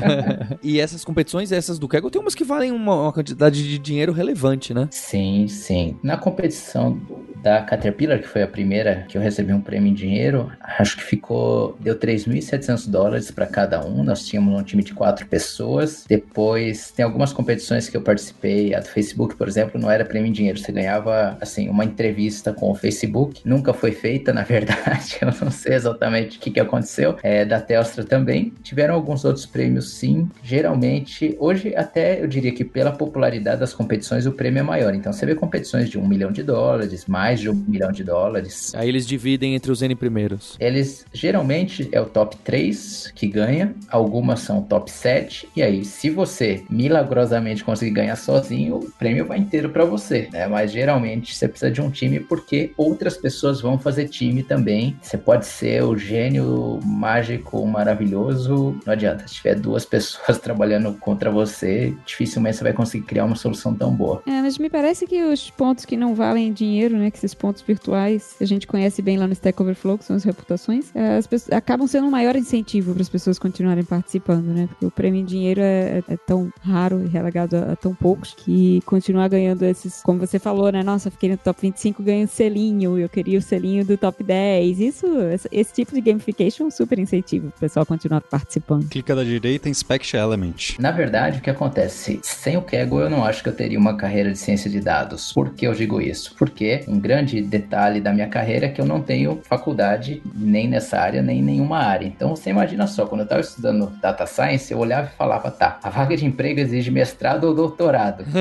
e essas competições, essas do Kegel, tem umas que valem uma, uma quantidade de dinheiro relevante, né? Sim, sim. Na competição da Caterpillar, que foi a primeira que eu recebi um prêmio em dinheiro, acho que ficou, deu 3.700 dólares para cada um. Nós tínhamos um time de quatro pessoas. Depois, tem algumas competições que eu participei, a do Facebook, por exemplo, não era prêmio em dinheiro, você ganhava, assim, uma entrevista com o Facebook. Nunca foi feita, na verdade, eu não sei exatamente o que, que aconteceu. É, da Telstra também. Tiveram alguns outros prêmios, sim. Geralmente, hoje até eu diria que pela popularidade das competições, o prêmio é maior. Então, você vê competições de um milhão de dólares, mais de um milhão de dólares. Aí eles dividem entre os N primeiros. Eles geralmente é o top 3 que ganha, algumas são top 7, e aí, se você milagrosamente conseguir ganhar sozinho, o prêmio vai inteiro para você, né? Mas geralmente você precisa de um time porque outras pessoas vão fazer time também. Você pode ser o gênio mágico maravilhoso, não adianta. Se tiver duas pessoas trabalhando contra você, dificilmente você vai conseguir criar uma solução tão boa. É, mas me parece que os pontos que não valem dinheiro, né, esses pontos virtuais, a gente conhece bem lá no Stack Overflow, que são as reputações, é, as pessoas, acabam sendo um maior incentivo para as pessoas continuarem participando, né? Porque o prêmio em dinheiro é, é, é tão raro e relegado a, a, tão poucos que continuar ganhando esses, como você falou, né? Nossa, fiquei no top 25, ganho o selinho, eu queria o selinho do top 10. Isso, esse, esse tipo de gamification é um super incentivo para o pessoal continuar participando. Clica da direita, inspect element. Na verdade, o que acontece? Sem o Kaggle, eu não acho que eu teria uma carreira de ciência de dados. Por que eu digo isso? Porque um grande detalhe da minha carreira é que eu não tenho faculdade nem nessa área, nem em nenhuma área. Então você imagina só, quando eu estava estudando Data Science, eu olhava e falava, tá, a vaga de emprego exige mestrado ou doutorado.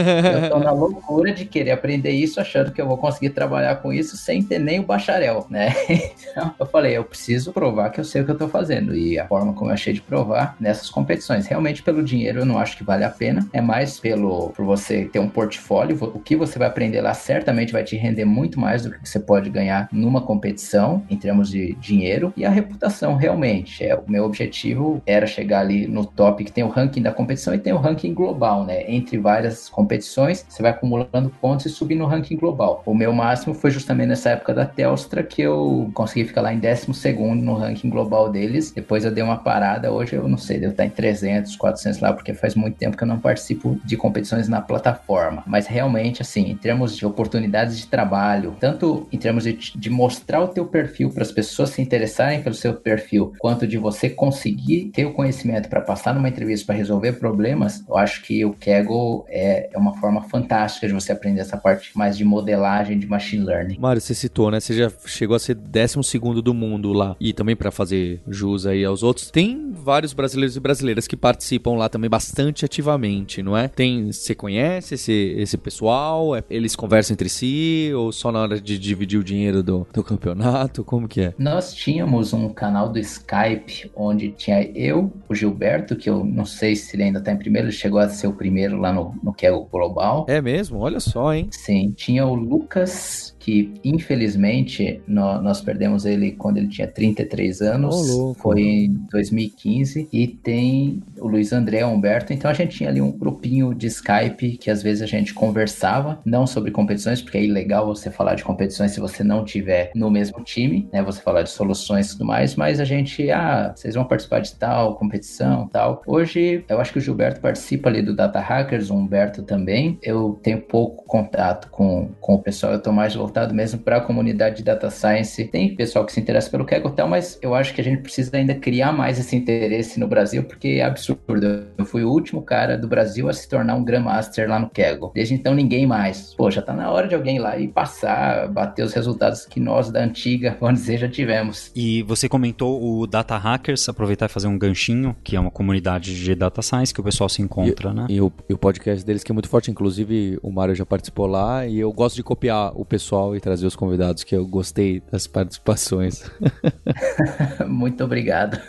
eu tô na loucura de querer aprender isso, achando que eu vou conseguir trabalhar com isso sem ter nem o bacharel, né? Então eu falei, eu preciso provar que eu sei o que eu tô fazendo. E a forma como eu achei de provar nessas competições. Realmente pelo dinheiro eu não acho que vale a pena. É mais pelo por você ter um portfólio. O que você vai aprender lá certamente vai te render muito mais do que você pode ganhar numa competição, em termos de dinheiro e a reputação realmente. É, o meu objetivo era chegar ali no top que tem o ranking da competição e tem o ranking global, né? Entre várias competições, você vai acumulando pontos e subir no ranking global. O meu máximo foi justamente nessa época da Telstra que eu consegui ficar lá em 12 segundo no ranking global deles. Depois eu dei uma parada, hoje eu não sei, devo estar em 300, 400 lá, porque faz muito tempo que eu não participo de competições na plataforma. Mas realmente, assim, em termos de oportunidades de trabalho, tanto em termos de, de mostrar o teu perfil para as pessoas se interessarem pelo seu perfil, quanto de você conseguir ter o conhecimento para passar numa entrevista para resolver problemas, eu acho que o Kaggle é, é uma forma fantástica de você aprender essa parte mais de modelagem de machine learning. Mário, você citou, né? Você já chegou a ser décimo segundo do mundo lá. E também para fazer jus aí aos outros, tem vários brasileiros e brasileiras que participam lá também bastante ativamente, não é? Tem, você conhece esse, esse pessoal? É, eles conversam entre si ou só na hora de dividir o dinheiro do, do campeonato? Como que é? Nós tínhamos um canal do Skype onde tinha eu, o Gilberto, que eu não sei se ele ainda tá em primeiro, ele chegou a ser o primeiro lá no, no o Global. É mesmo? Olha só, hein? Sim. Tinha o Lucas que infelizmente nós, nós, perdemos ele quando ele tinha 33 anos, oh, foi em 2015, e tem o Luiz André Humberto, então a gente tinha ali um grupinho de Skype que às vezes a gente conversava, não sobre competições, porque é ilegal você falar de competições se você não tiver no mesmo time, né, você falar de soluções e tudo mais, mas a gente, ah, vocês vão participar de tal competição, tal. Hoje, eu acho que o Gilberto participa ali do Data Hackers, o Humberto também, eu tenho pouco contato com, com o pessoal, eu tô mais voltado voltado mesmo para a comunidade de data science. Tem pessoal que se interessa pelo Kaggle tal, mas eu acho que a gente precisa ainda criar mais esse interesse no Brasil, porque é absurdo. Eu fui o último cara do Brasil a se tornar um Grandmaster lá no Kaggle. Desde então, ninguém mais. Pô, já tá na hora de alguém ir lá e passar, bater os resultados que nós da antiga, vamos dizer, já tivemos. E você comentou o Data Hackers, aproveitar e fazer um ganchinho, que é uma comunidade de data science que o pessoal se encontra, e, né? E o, e o podcast deles que é muito forte, inclusive o Mário já participou lá, e eu gosto de copiar o pessoal e trazer os convidados que eu gostei das participações. Muito obrigado.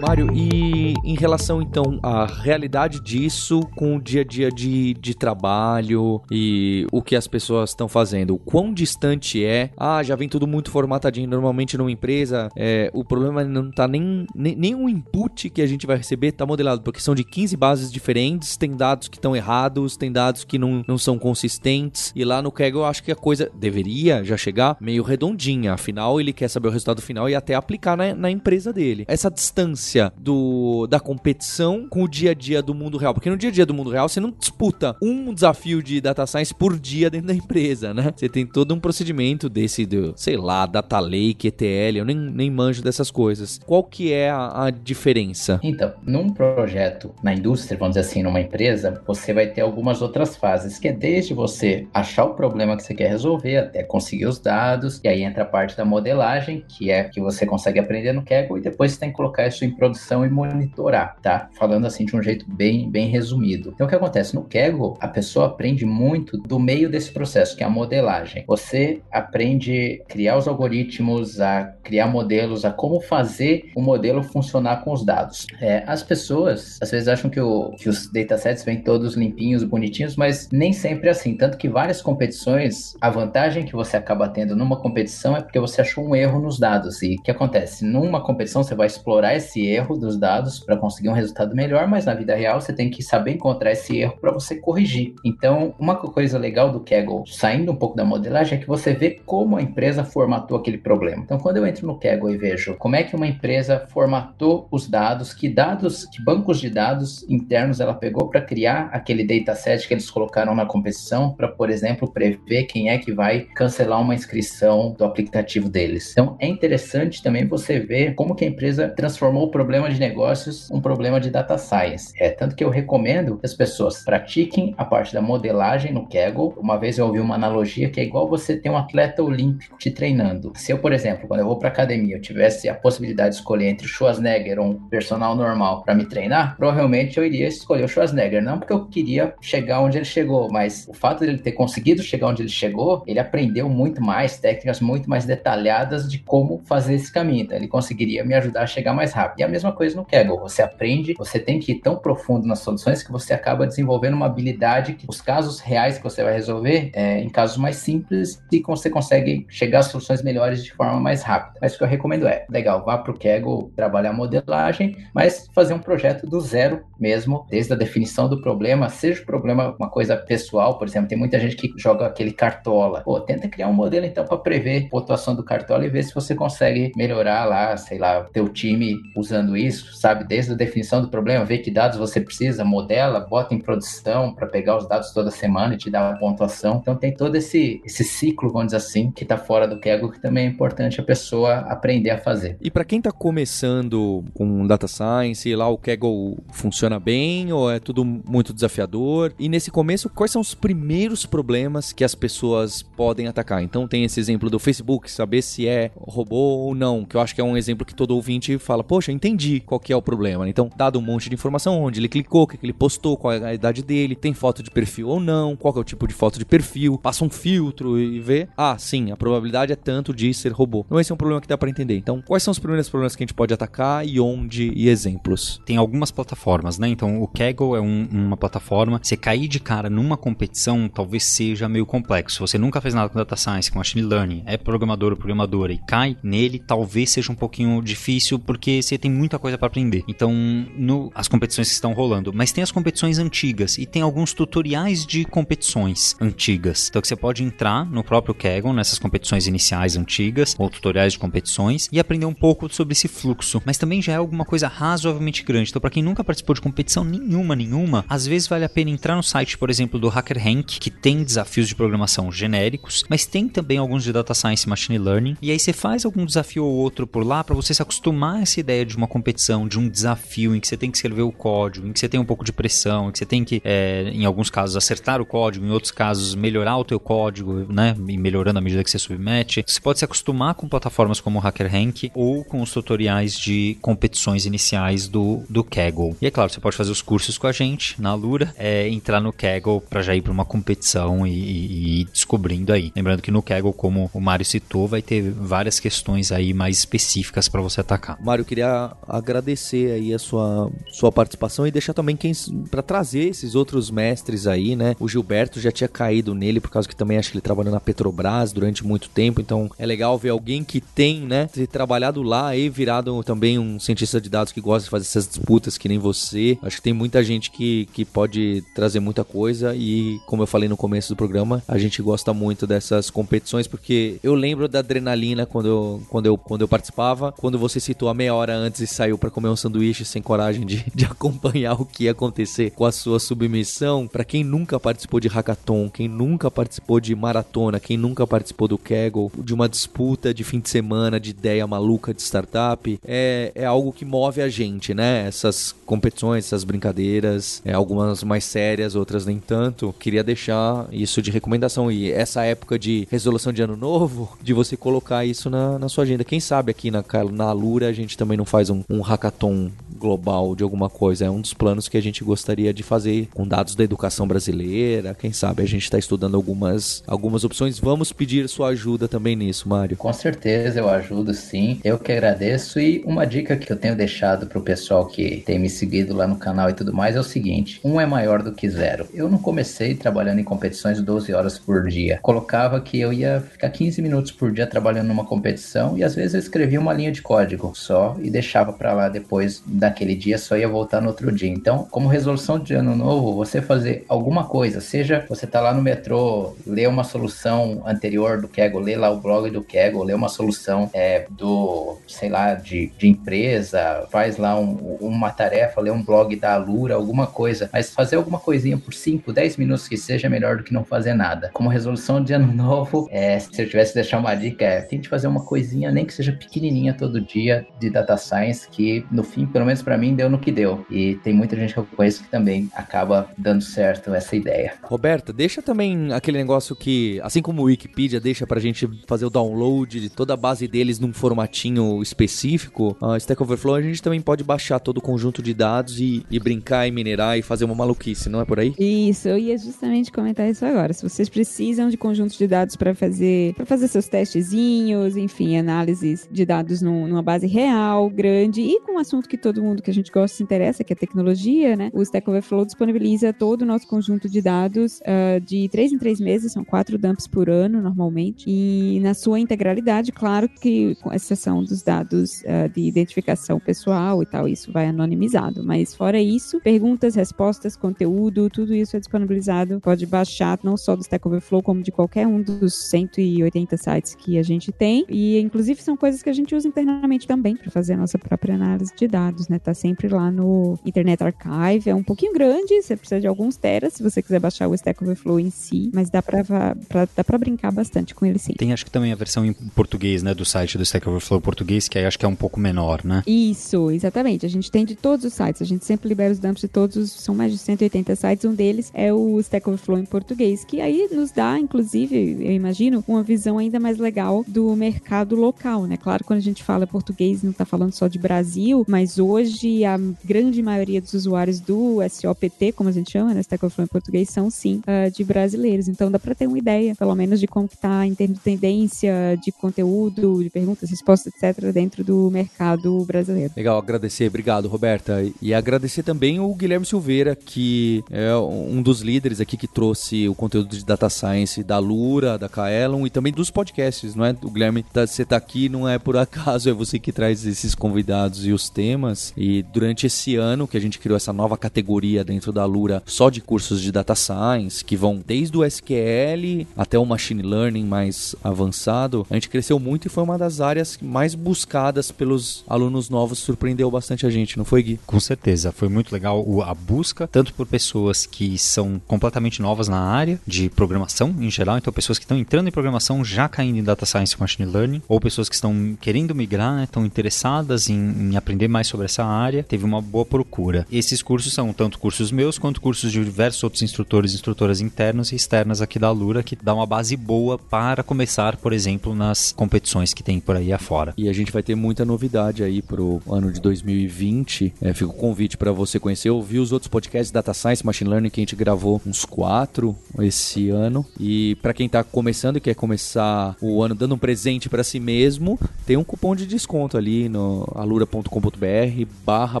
Mário, e em relação então à realidade disso com o dia a dia de, de trabalho e o que as pessoas estão fazendo, o quão distante é? Ah, já vem tudo muito formatadinho. Normalmente numa empresa, é, o problema não tá nem, nem, nem o input que a gente vai receber tá modelado, porque são de 15 bases diferentes, tem dados que estão errados, tem dados que não, não são consistentes. E lá no Kaggle eu acho que a coisa deveria já chegar meio redondinha. Afinal, ele quer saber o resultado final e até aplicar na, na empresa dele. Essa distância do, da competição com o dia a dia do mundo real. Porque no dia a dia do mundo real você não disputa um desafio de data science por dia dentro da empresa, né? Você tem todo um procedimento desse, do, sei lá, data lake, ETL, eu nem, nem manjo dessas coisas. Qual que é a, a diferença? Então, num projeto na indústria, vamos dizer assim, numa empresa, você vai ter algumas outras fases, que é desde você achar o problema que você quer resolver até conseguir os dados, e aí entra a parte da modelagem, que é que você consegue aprender no Kaggle, e depois você tem que colocar isso em produção e monitorar, tá? Falando assim de um jeito bem, bem resumido. Então, o que acontece? No Kaggle, a pessoa aprende muito do meio desse processo, que é a modelagem. Você aprende a criar os algoritmos, a criar modelos, a como fazer o modelo funcionar com os dados. É, as pessoas, às vezes, acham que, o, que os datasets vêm todos limpinhos, bonitinhos, mas nem sempre é assim. Tanto que várias competições, a vantagem que você acaba tendo numa competição é porque você achou um erro nos dados. E o que acontece? Numa competição, você vai explorar esse erro dos dados para conseguir um resultado melhor, mas na vida real você tem que saber encontrar esse erro para você corrigir. Então, uma coisa legal do Kaggle, saindo um pouco da modelagem, é que você vê como a empresa formatou aquele problema. Então, quando eu entro no Kaggle e vejo como é que uma empresa formatou os dados, que dados, que bancos de dados internos ela pegou para criar aquele dataset que eles colocaram na competição para, por exemplo, prever quem é que vai cancelar uma inscrição do aplicativo deles. Então, é interessante também você ver como que a empresa transformou o problema de negócios um problema de data science. É tanto que eu recomendo que as pessoas pratiquem a parte da modelagem no Kaggle. Uma vez eu ouvi uma analogia que é igual você ter um atleta olímpico te treinando. Se eu, por exemplo, quando eu vou para academia, eu tivesse a possibilidade de escolher entre o Schwarzenegger ou um personal normal para me treinar, provavelmente eu iria escolher o Schwarzenegger, não porque eu queria chegar onde ele chegou, mas o fato dele ter conseguido chegar onde ele chegou, ele aprendeu muito mais técnicas muito mais detalhadas de como fazer esse caminho. Então, ele conseguiria me ajudar a chegar mais rápido. E a mesma coisa no Kaggle. Você aprende, você tem que ir tão profundo nas soluções que você acaba desenvolvendo uma habilidade que os casos reais que você vai resolver é em casos mais simples e você consegue chegar a soluções melhores de forma mais rápida. Mas o que eu recomendo é, legal, vá para o Kaggle trabalhar modelagem, mas fazer um projeto do zero mesmo, desde a definição do problema, seja o problema uma coisa pessoal, por exemplo, tem muita gente que joga aquele cartola. Pô, tenta criar um modelo então para prever a pontuação do cartola e ver se você consegue melhorar lá, sei lá, teu time usando isso, sabe? Desde a definição do problema, ver que dados você precisa, modela, bota em produção para pegar os dados toda semana e te dar a pontuação. Então tem todo esse, esse ciclo, vamos dizer assim, que está fora do Kaggle, que também é importante a pessoa aprender a fazer. E para quem está começando com data science, lá o Kaggle funciona bem ou é tudo muito desafiador? E nesse começo, quais são os primeiros problemas que as pessoas podem atacar? Então tem esse exemplo do Facebook, saber se é robô ou não, que eu acho que é um exemplo que todo ouvinte fala, poxa, entendi qual que é o problema. Então, dado um monte de informação, onde ele clicou, o que ele postou, qual é a idade dele, tem foto de perfil ou não, qual é o tipo de foto de perfil, passa um filtro e vê, ah, sim, a probabilidade é tanto de ser robô. Então esse é um problema que dá para entender. Então, quais são os primeiros problemas que a gente pode atacar e onde e exemplos? Tem algumas plataformas, né? Então, o Kaggle é um, uma plataforma. Você cair de cara numa competição talvez seja meio complexo. Você nunca fez nada com data science, com machine learning, é programador ou programadora e cai nele, talvez seja um pouquinho difícil porque você tem muita coisa para aprender. Então, no, as competições que estão rolando, mas tem as competições antigas e tem alguns tutoriais de competições antigas. Então, que você pode entrar no próprio Kaggle, nessas competições iniciais antigas ou tutoriais de competições e aprender um pouco sobre esse fluxo. Mas também já é alguma coisa razoavelmente grande. Então, para quem nunca participou de competição nenhuma, nenhuma, às vezes vale a pena entrar no site, por exemplo, do Hacker Hank, que tem desafios de programação genéricos, mas tem também alguns de data science e machine learning. E aí você faz algum desafio ou outro por lá para você se acostumar a essa ideia de uma competição, de um desafio em que você tem que escrever o código, em que você tem um pouco de pressão, em que você tem que, é, em alguns casos, acertar o código, em outros casos, melhorar o teu código, né? E melhorando à medida que você submete. Você pode se acostumar com plataformas como o Hacker Hank ou com os tutoriais de competições iniciais do, do Kaggle. E é claro, você pode fazer os cursos com a gente na Lura, é, entrar no Kaggle para já ir para uma competição e, e, e, descobrindo aí. Lembrando que no Kaggle, como o Mário citou, vai ter várias questões aí mais específicas para você atacar. Mário, queria agradecer aí a sua, sua participação e deixar também quem para trazer esses outros mestres aí, né? O Gilberto já tinha caído nele por causa que também acho que ele trabalhou na Petrobras durante muito tempo, então é legal ver alguém que tem, né, trabalhado lá e virado também um cientista de dados que gosta de fazer essas disputas que nem você. Acho que tem muita gente que, que pode trazer muita coisa e, como eu falei no começo do programa, a gente gosta muito dessas competições porque eu lembro da adrenalina quando eu, quando eu, quando eu participava, quando você citou a meia hora antes e saiu para comer um sanduíche sem coragem de, de acompanhar o que ia acontecer com a sua submissão. Para quem nunca participou de hackathon, quem nunca participou de maratona, quem nunca participou do Kaggle, de uma disputa de fim de semana, de ideia maluca de startup, é, é algo que move a gente, né? Essas competições, essas brincadeiras, é, algumas mais sérias, outras nem tanto. Queria deixar isso de recomendação. E essa época de resolução de ano novo, de você colocar isso na, na sua agenda. Quem sabe aqui na, na Alura a gente também não faz um, um hackathon global de alguma coisa. É um dos planos que a gente gostaria de fazer com dados da educação brasileira. Quem sabe a gente está estudando algumas, algumas opções. Vamos pedir sua ajuda também nisso, Mário. Com certeza eu ajudo sim. Eu que agradeço. E uma dica que eu tenho deixado para o pessoal que tem me seguido lá no canal e tudo mais é o seguinte: um é maior do que zero. Eu não comecei trabalhando em competições 12 horas por dia. Colocava que eu ia ficar 15 minutos por dia trabalhando numa competição e às vezes eu escrevia uma linha de código só e deixava para lá depois daquele dia, só ia voltar no outro dia. Então, como resolução de ano novo, você fazer alguma coisa, seja você tá lá no metrô, ler uma solução anterior do Kaggle, ler lá o blog do Kaggle, ler uma solução é, do, sei lá, de, de empresa, faz lá um, uma tarefa, ler um blog da Alura, alguma coisa, mas fazer alguma coisinha por 5, 10 minutos que seja melhor do que não fazer nada. Como resolução de ano novo, é, se eu tivesse deixar uma dica, é tente fazer uma coisinha, nem que seja pequenininha todo dia de data science, que no fim, pelo menos menos para mim, deu no que deu. E tem muita gente que eu conheço que também acaba dando certo essa ideia. Roberta, deixa também aquele negócio que, assim como o Wikipedia deixa pra gente fazer o download de toda a base deles num formatinho específico, a Stack Overflow a gente também pode baixar todo o conjunto de dados e, e brincar e minerar e fazer uma maluquice, não é por aí? Isso, eu ia justamente comentar isso agora. Se vocês precisam de conjuntos de dados para fazer para fazer seus testezinhos, enfim, análises de dados num, numa base real, grande e com um assunto que todo mundo que a gente gosta se interessa, que é tecnologia, né? O Stack Overflow disponibiliza todo o nosso conjunto de dados uh, de três em três meses, são quatro dumps por ano normalmente, e na sua integralidade, claro que com exceção dos dados uh, de identificação pessoal e tal, isso vai anonimizado, mas fora isso, perguntas, respostas, conteúdo, tudo isso é disponibilizado, pode baixar não só do Stack Overflow, como de qualquer um dos 180 sites que a gente tem, e inclusive são coisas que a gente usa internamente também para fazer a nossa própria análise de dados, né? Tá sempre lá no Internet Archive, é um pouquinho grande, você precisa de alguns teras se você quiser baixar o Stack Overflow em si, mas dá pra, pra, dá pra brincar bastante com ele sim. Tem acho que também a versão em português, né, do site do Stack Overflow português, que aí acho que é um pouco menor, né? Isso, exatamente. A gente tem de todos os sites, a gente sempre libera os dumps de todos os, são mais de 180 sites, um deles é o Stack Overflow em português, que aí nos dá, inclusive, eu imagino, uma visão ainda mais legal do mercado local, né? Claro, quando a gente fala português, não tá falando só de Brasil, mas hoje a grande maioria dos usuários do SOPT, como a gente chama, né, Stack Overflow em português, são sim uh, de brasileiros. Então dá para ter uma ideia, pelo menos, de como que tá em termos de tendência, de conteúdo, de perguntas, respostas, etc., dentro do mercado brasileiro. Legal, agradecer, obrigado, Roberta. E agradecer também o Guilherme Silveira, que é um dos líderes aqui que trouxe o conteúdo de Data Science da Lura, da Kaelon e também dos podcasts, não é? O Guilherme, tá, você tá aqui não é por acaso, é você que traz esses convidados e os temas. E durante esse ano que a gente criou essa nova categoria dentro da Lura só de cursos de Data Science, que vão desde o SQL até o Machine Learning mais avançado, a gente cresceu muito e foi uma das áreas mais buscadas pelos alunos novos, surpreendeu bastante a gente, não foi, Gui? Com certeza, foi muito legal a busca, tanto por pessoas que são completamente novas na área de programação em geral, então pessoas que estão entrando em programação já caindo em Data Science e Machine Learning, ou pessoas que estão querendo migrar, né, estão interessadas em, em aprender mais sobre essa área, teve uma boa procura. Esses cursos são tanto cursos meus quanto cursos de diversos outros instrutores e instrutoras internos e externas aqui da Lura, que dá uma base boa para começar, por exemplo, nas competições que tem por aí afora. E a gente vai ter muita novidade aí pro ano de 2020. É, fica o convite para você conhecer, ouvir os outros podcasts Data Science, Machine Learning que a gente gravou uns quatro esse ano. E para quem tá começando e quer começar o ano dando um presente para si mesmo, tem um cupom de desconto ali no alura.com.br barra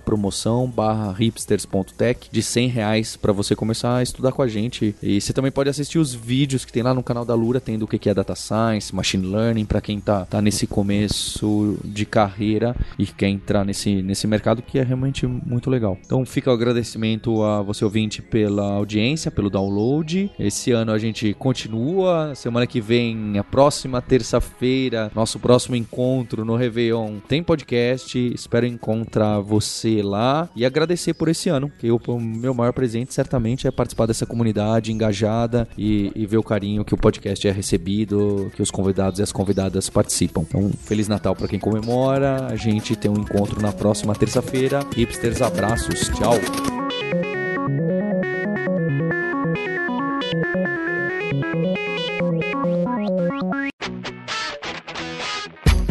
promoção barra hipsters.tech de 100 reais para você começar a estudar com a gente. E você também pode assistir os vídeos que tem lá no canal da Lura, tendo o que é Data Science, Machine Learning, para quem tá, tá nesse começo de carreira e quer entrar nesse, nesse mercado que é realmente muito legal. Então fica o agradecimento a você ouvinte pela audiência, pelo download. Esse ano a gente continua. Semana que vem, a próxima terça-feira, nosso próximo encontro no Réveillon tem podcast. Espero encontrar você lá e agradecer por esse ano, que o meu maior presente certamente é participar dessa comunidade engajada e, e ver o carinho que o podcast é recebido, que os convidados e as convidadas participam. Então, Feliz Natal para quem comemora. A gente tem um encontro na próxima terça-feira. Hipsters, abraços. Tchau.